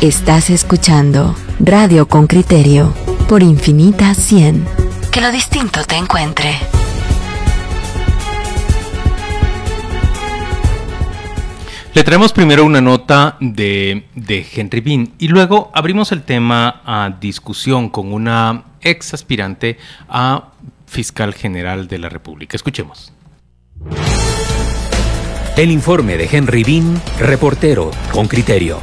Estás escuchando Radio con Criterio por Infinita 100. Que lo distinto te encuentre. Le traemos primero una nota de, de Henry Bean y luego abrimos el tema a discusión con una ex aspirante a fiscal general de la República. Escuchemos. El informe de Henry Bean, reportero con criterio.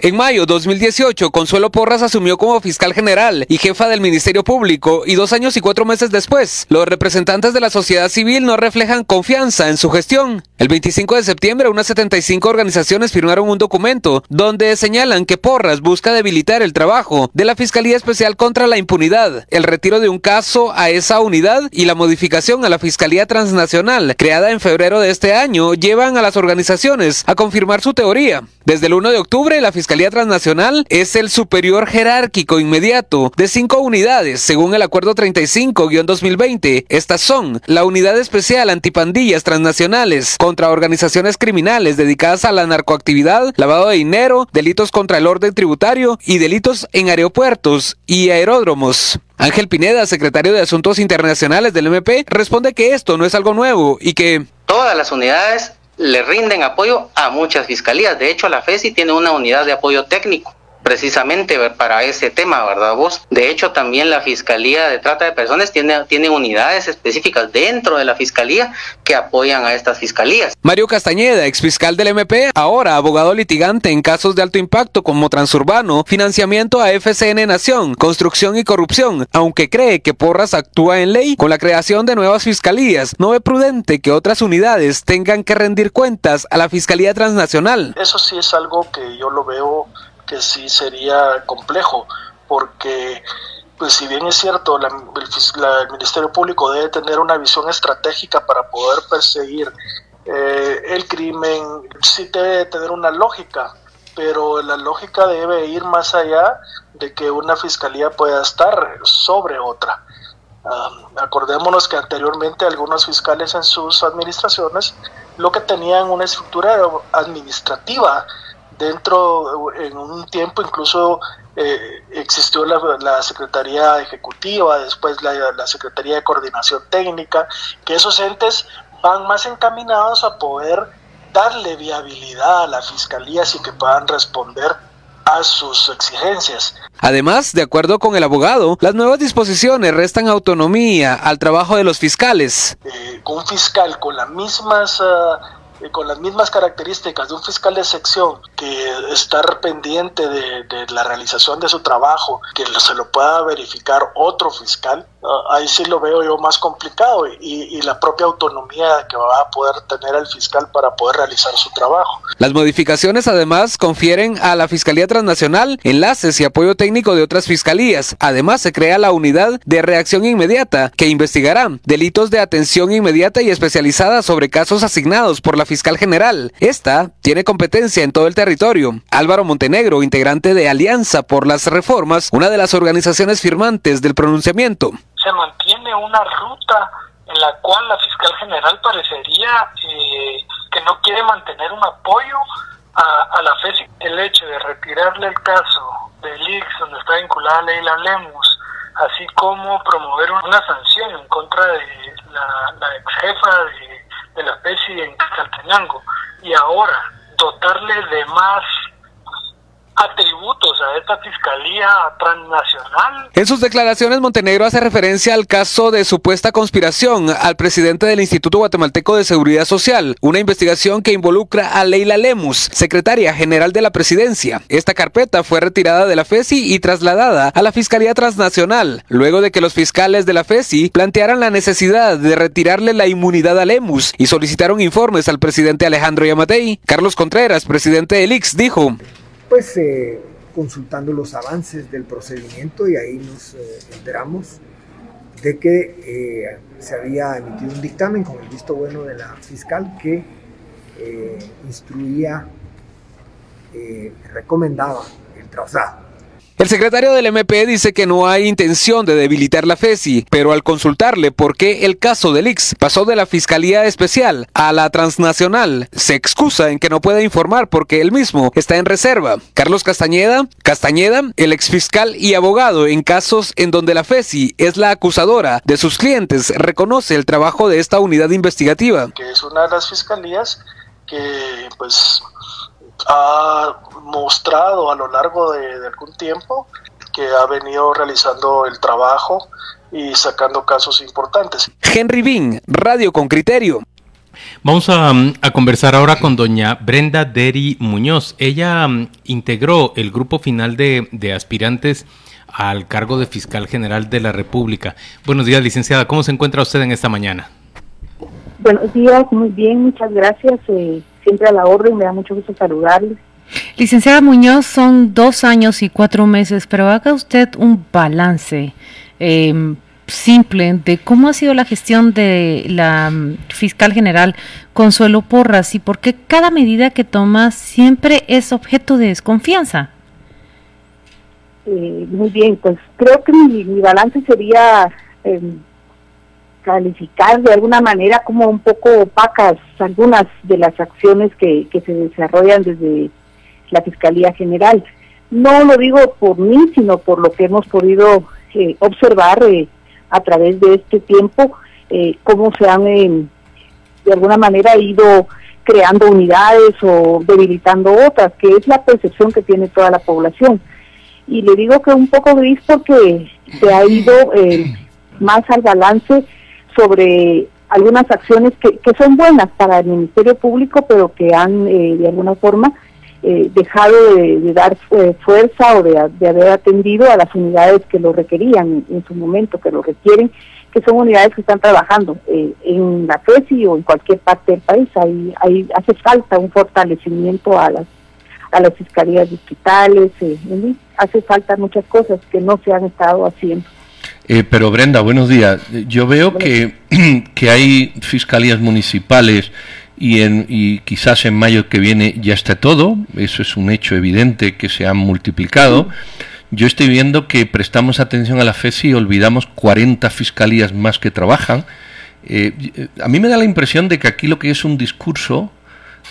En mayo 2018, Consuelo Porras asumió como fiscal general y jefa del Ministerio Público y dos años y cuatro meses después, los representantes de la sociedad civil no reflejan confianza en su gestión. El 25 de septiembre, unas 75 organizaciones firmaron un documento donde señalan que Porras busca debilitar el trabajo de la Fiscalía Especial contra la Impunidad, el retiro de un caso a esa unidad y la modificación a la Fiscalía Transnacional, creada en febrero de este año, llevan a las organizaciones a confirmar su teoría. Desde el 1 de octubre, la Fiscalía Transnacional es el superior jerárquico inmediato de cinco unidades, según el Acuerdo 35-2020. Estas son la Unidad Especial Antipandillas Transnacionales contra organizaciones criminales dedicadas a la narcoactividad, lavado de dinero, delitos contra el orden tributario y delitos en aeropuertos y aeródromos. Ángel Pineda, secretario de Asuntos Internacionales del MP, responde que esto no es algo nuevo y que todas las unidades le rinden apoyo a muchas fiscalías. De hecho, la FESI tiene una unidad de apoyo técnico precisamente para ese tema, ¿verdad vos? De hecho, también la Fiscalía de Trata de Personas tiene, tiene unidades específicas dentro de la Fiscalía que apoyan a estas fiscalías. Mario Castañeda, exfiscal del MP, ahora abogado litigante en casos de alto impacto como Transurbano, financiamiento a FCN Nación, construcción y corrupción, aunque cree que Porras actúa en ley con la creación de nuevas fiscalías, no ve prudente que otras unidades tengan que rendir cuentas a la Fiscalía Transnacional. Eso sí es algo que yo lo veo que sí sería complejo, porque pues si bien es cierto, la, el, Ministerio Público debe tener una visión estratégica para poder perseguir eh, el crimen, sí debe tener una lógica, pero la lógica debe ir más allá de que una fiscalía pueda estar sobre otra. Acordémonos que anteriormente algunos fiscales en sus administraciones lo que tenían una estructura administrativa dentro, en un tiempo incluso eh, existió la, Secretaría Ejecutiva, después la, la, Secretaría de Coordinación Técnica, que esos entes van más encaminados a poder darle viabilidad a la Fiscalía y que puedan responder a sus exigencias. Además, de acuerdo con el abogado, las nuevas disposiciones restan autonomía al trabajo de los fiscales. Eh, un fiscal con las mismas... Uh, con las mismas características de un fiscal de sección que estar pendiente de, la realización de su trabajo, que se lo pueda verificar otro fiscal, ah, ahí sí lo veo yo más complicado y, la propia autonomía que va a poder tener el fiscal para poder realizar su trabajo. Las modificaciones además confieren a la Fiscalía Transnacional enlaces y apoyo técnico de otras fiscalías. Además se crea la unidad de reacción inmediata que investigará delitos de atención inmediata y especializada sobre casos asignados por la fiscal general. Esta tiene competencia en todo el territorio. Álvaro Montenegro, integrante de Alianza por las Reformas, una de las organizaciones firmantes del pronunciamiento. Se mantiene una ruta en la cual la fiscal general parecería eh, que no quiere mantener un apoyo a, la FESI. El hecho de retirarle el caso del IX, donde está vinculada Leila Lemus, así como promover una sanción en contra de la, la ex jefa de de la especie en Caltenango y ahora dotarle de más atributos a esta Fiscalía Transnacional. En sus declaraciones, Montenegro hace referencia al caso de supuesta conspiración al presidente del Instituto Guatemalteco de Seguridad Social, una investigación que involucra a Leila Lemus, secretaria general de la presidencia. Esta carpeta fue retirada de la FESI y trasladada a la Fiscalía Transnacional, luego de que los fiscales de la FESI plantearan la necesidad de retirarle la inmunidad a Lemus y solicitaron informes al presidente Alejandro Yamatei. Carlos Contreras, presidente del IX, dijo pues eh, consultando los avances del procedimiento y ahí nos eh, enteramos de que eh, se había emitido un dictamen con el visto bueno de la fiscal que instruía, recomendaba el traslado El secretario del MP dice que no hay intención de debilitar la FESI, pero al consultarle por qué el caso del IX pasó de la Fiscalía Especial a la Transnacional, se excusa en que no puede informar porque él mismo está en reserva. Carlos Castañeda, Castañeda, el exfiscal y abogado en casos en donde la FESI es la acusadora de sus clientes, reconoce el trabajo de esta unidad investigativa. Que es una de las fiscalías que pues ha mostrado a lo largo de, algún tiempo que ha venido realizando el trabajo y sacando casos importantes. Henry Bean, Radio con Criterio. Vamos a, conversar ahora con doña Brenda Deri Muñoz. Ella um, integró el grupo final de, de, aspirantes al cargo de fiscal general de la República. Buenos días, licenciada. ¿Cómo se encuentra usted en esta mañana? Buenos días, muy bien, muchas gracias. Eh, siempre a la orden, me da mucho gusto saludarles. Licenciada Muñoz, son dos años y cuatro meses, pero haga usted un balance eh, simple de cómo ha sido la gestión de la mm, fiscal general Consuelo Porras y por qué cada medida que toma siempre es objeto de desconfianza. Eh, muy bien, pues creo que mi, balance sería em, calificar de alguna manera como un poco opacas algunas de las acciones que, que se desarrollan desde la Fiscalía General. No lo digo por mí, sino por lo que hemos podido eh, observar eh, a través de este tiempo, eh, cómo se han de alguna manera ido creando unidades o debilitando otras, que es la percepción que tiene toda la población. Y le digo que un poco gris porque se ha ido más al balance sobre algunas acciones que, que son buenas para el Ministerio Público, pero que han de alguna forma eh, dejado de, dar eh, fuerza o de, haber atendido a las unidades que lo requerían en, su momento, que lo requieren, que son unidades que están trabajando eh, en la FESI o en cualquier parte del país. Ahí, ahí hace falta un fortalecimiento a las a las fiscalías digitales, hace falta muchas cosas que no se han estado haciendo. Pero Brenda, buenos días. Yo veo que, que hay fiscalías municipales y, en, y quizás en mayo que viene ya esté todo, eso es un hecho evidente que se han multiplicado. Yo estoy viendo que prestamos atención a la FESI y olvidamos 40 fiscalías más que trabajan. Eh, a mí me da la impresión de que aquí lo que es un discurso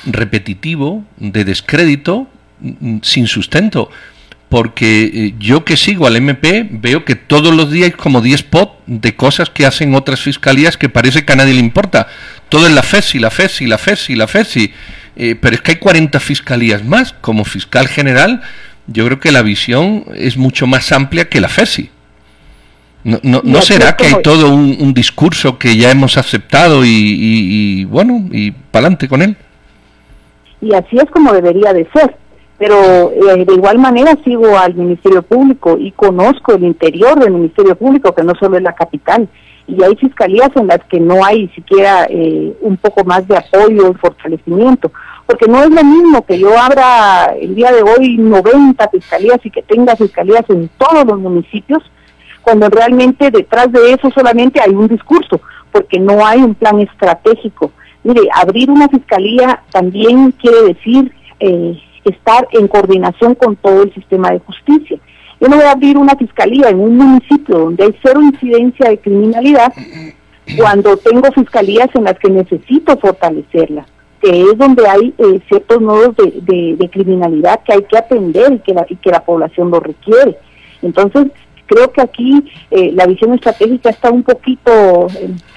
repetitivo, de descrédito, mm, sin sustento porque eh, yo que sigo al MP veo que todos los días hay como 10 spots de cosas que hacen otras fiscalías que parece que a nadie le importa. Todo es la FESI, la FESI, la FESI, la FESI. Eh, pero es que hay 40 fiscalías más. Como fiscal general, yo creo que la visión es mucho más amplia que la FESI. ¿No, no, será que hay todo un, discurso que ya hemos aceptado y, y, y bueno, y para adelante con él? Y así es como debería de ser pero eh, de igual manera sigo al Ministerio Público y conozco el interior del Ministerio Público, que no solo es la capital, y hay fiscalías en las que no hay siquiera eh, un poco más de apoyo y fortalecimiento, porque no es lo mismo que yo abra el día de hoy 90 fiscalías y que tenga fiscalías en todos los municipios, cuando realmente detrás de eso solamente hay un discurso, porque no hay un plan estratégico. Mire, abrir una fiscalía también quiere decir eh, estar en coordinación con todo el sistema de justicia. Yo no voy a abrir una fiscalía en un municipio donde hay cero incidencia de criminalidad cuando tengo fiscalías en las que necesito fortalecerla, que es donde hay eh, ciertos nodos de, criminalidad que hay que atender y que, la, y que la población lo requiere. Entonces, Creo que aquí eh, la visión estratégica está un poquito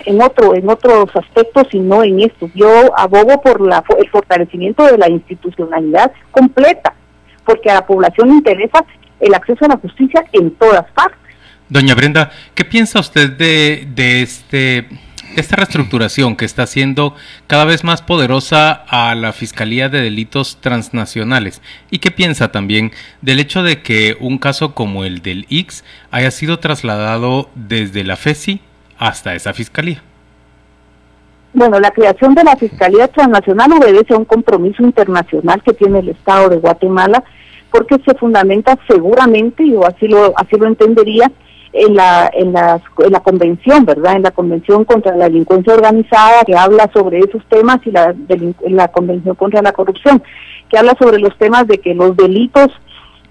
en, otro, en otros aspectos y no en esto. Yo abogo por la, el fortalecimiento de la institucionalidad completa, porque a la población le interesa el acceso a la justicia en todas partes. Doña Brenda, ¿qué piensa usted de este esta reestructuración que está haciendo cada vez más poderosa a la Fiscalía de Delitos Transnacionales? ¿Y qué piensa también del hecho de que un caso como el del X haya sido trasladado desde la FESI hasta esa Fiscalía? Bueno, la creación de la Fiscalía Transnacional obedece a un compromiso internacional que tiene el Estado de Guatemala porque se fundamenta seguramente, yo así lo, así lo entendería, en la, en, la, en la convención, ¿verdad? En la convención contra la delincuencia organizada que habla sobre esos temas y la, en la convención contra la corrupción, que habla sobre los temas de que los delitos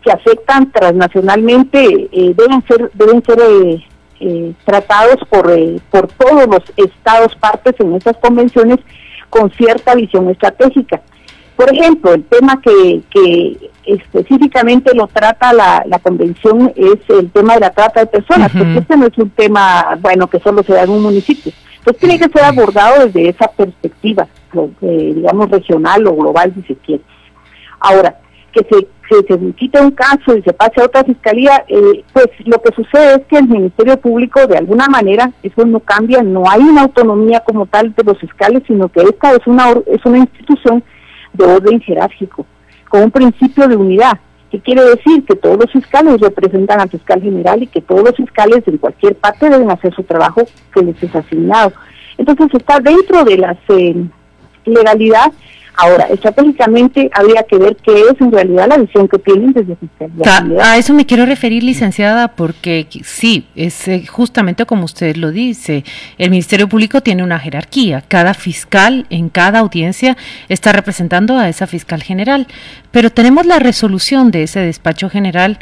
que afectan transnacionalmente eh, deben ser deben ser eh, eh, tratados por por todos los estados partes en esas convenciones con cierta visión estratégica. Por ejemplo, el tema que, que específicamente lo trata la, la convención es el tema de la trata de personas, porque este no es un tema, bueno, que solo se da en un municipio. Entonces tiene que ser abordado desde esa perspectiva, digamos, regional o global, si se quiere. Ahora, que se, que se quite un caso y se pase a otra fiscalía, eh, pues lo que sucede es que el Ministerio Público, de alguna manera, eso no cambia, no hay una autonomía como tal de los fiscales, sino que esta es una, es una institución de orden jerárquico, con un principio de unidad. ¿Qué quiere decir? Que todos los fiscales representan al fiscal general y que todos los fiscales en cualquier parte deben hacer su trabajo que les es asignado. Entonces está dentro de la eh, legalidad Ahora, estratégicamente habría que ver qué es en realidad la visión que tienen desde Fiscalía. A eso me quiero referir, licenciada, porque sí, es eh, justamente como usted lo dice, el Ministerio Público tiene una jerarquía, cada fiscal en cada audiencia está representando a esa fiscal general, pero tenemos la resolución de ese despacho general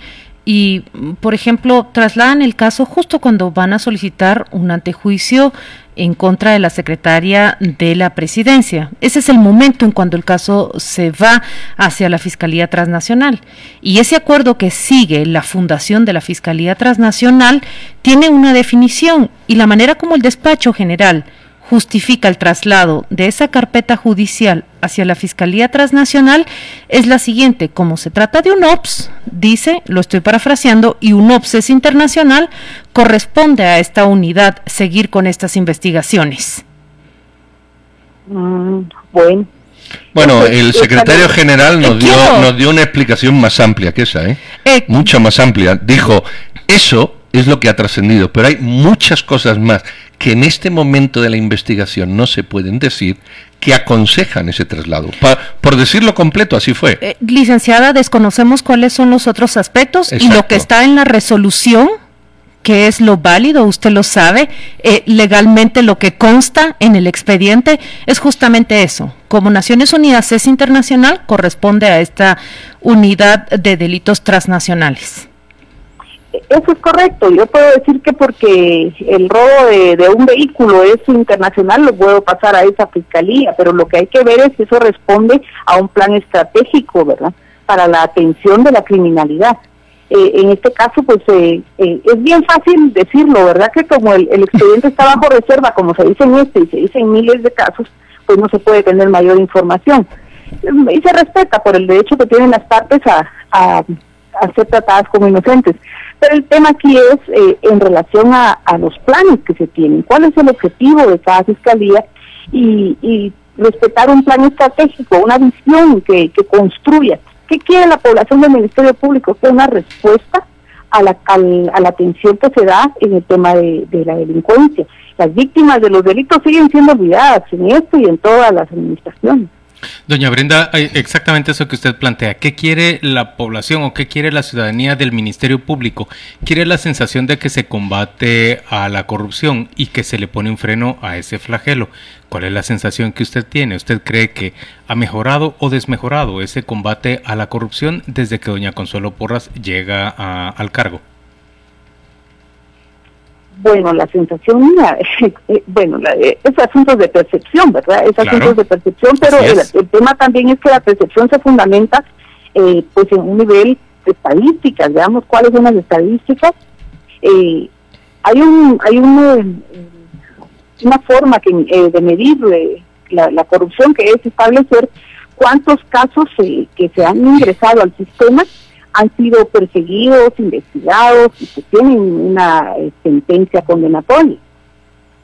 y, por ejemplo, trasladan el caso justo cuando van a solicitar un antejuicio en contra de la secretaria de la presidencia. Ese es el momento en cuando el caso se va hacia la Fiscalía Transnacional. Y ese acuerdo que sigue la fundación de la Fiscalía Transnacional tiene una definición y la manera como el despacho general justifica el traslado de esa carpeta judicial hacia la Fiscalía Transnacional es la siguiente. Como se trata de un OPS, dice, lo estoy parafraseando, y un OPS es internacional, corresponde a esta unidad seguir con estas investigaciones. Mm, bueno. Bueno, el secretario general nos dio, nos dio una explicación más amplia que esa, ¿eh? ¿eh? Mucha más amplia. Dijo, eso es lo que ha trascendido, pero hay muchas cosas más que en este momento de la investigación no se pueden decir que aconsejan ese traslado. por decirlo completo, así fue. Eh, licenciada, desconocemos cuáles son los otros aspectos y lo que está en la resolución, que es lo válido, usted lo sabe, eh, legalmente lo que consta en el expediente es justamente eso. Como Naciones Unidas es internacional, corresponde a esta unidad de delitos transnacionales. Eso es correcto. Yo puedo decir que porque el robo de, un vehículo es internacional, lo puedo pasar a esa fiscalía, pero lo que hay que ver es si eso responde a un plan estratégico, ¿verdad? Para la atención de la criminalidad. Eh, en este caso, pues eh, eh, es bien fácil decirlo, ¿verdad? Que como el, expediente está bajo reserva, como se dice en este y se dice en miles de casos, pues no se puede tener mayor información. Y se respeta por el derecho que tienen las partes a, a ser tratadas como inocentes. Pero el tema aquí es eh, en relación a, los planes que se tienen, cuál es el objetivo de cada fiscalía y, respetar un plan estratégico, una visión que, construya. ¿Qué quiere la población del Ministerio Público? Que una respuesta a la, a atención que se da en el tema de la delincuencia. Las víctimas de los delitos siguen siendo olvidadas en esto y en todas las administraciones. Doña Brenda, exactamente eso que usted plantea. ¿Qué quiere la población o qué quiere la ciudadanía del Ministerio Público? Quiere la sensación de que se combate a la corrupción y que se le pone un freno a ese flagelo. ¿Cuál es la sensación que usted tiene? ¿Usted cree que ha mejorado o desmejorado ese combate a la corrupción desde que doña Consuelo Porras llega al cargo? Bueno, la sensación mía, eh, bueno, eh, es asuntos de percepción, ¿verdad? Es asuntos de percepción, pero el, tema también es que la percepción se fundamenta eh, pues en un nivel de estadísticas, veamos cuáles son las estadísticas. hay un hay un, una forma que, de medir la, la, corrupción que es establecer cuántos casos que se han ingresado al sistema han sido perseguidos, investigados y que tienen una eh, sentencia condenatoria.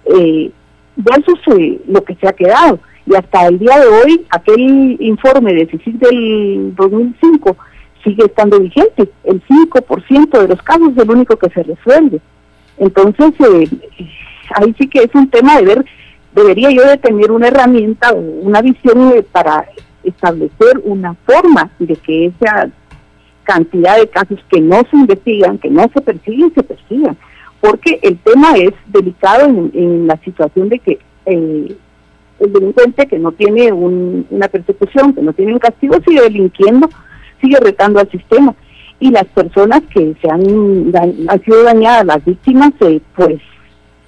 Eh, eso es lo que se ha quedado. Y hasta el día de hoy, aquel informe de CICIG del 2005 sigue estando vigente. El 5% de los casos es el único que se resuelve. Entonces, eh, ahí sí que es un tema de ver, debería yo de tener una herramienta o una visión eh, para establecer una forma de que esa cantidad de casos que no se investigan, que no se persiguen, se persigan. Porque el tema es delicado en, la situación de que eh, el delincuente que no tiene una persecución, que no tiene un castigo, sigue delinquiendo, sigue retando al sistema. y las personas que se han, han sido dañadas, las víctimas, eh, pues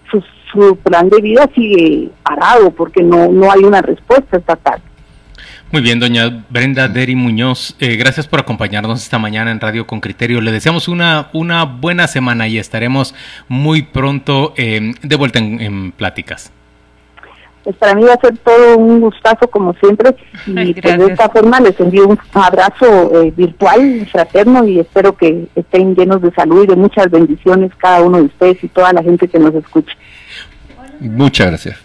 su, su, plan de vida sigue parado porque no, no hay una respuesta estatal. Muy bien, doña Brenda Deri Muñoz, eh, gracias por acompañarnos esta mañana en Radio con Criterio. Le deseamos una, una buena semana y estaremos muy pronto eh, de vuelta en, en pláticas pues para mí va a ser todo un gustazo como siempre y pues, de esta forma les envío un abrazo eh, virtual, fraterno y espero que estén llenos de salud y de muchas bendiciones cada uno de ustedes y toda la gente que nos escucha. Muchas gracias.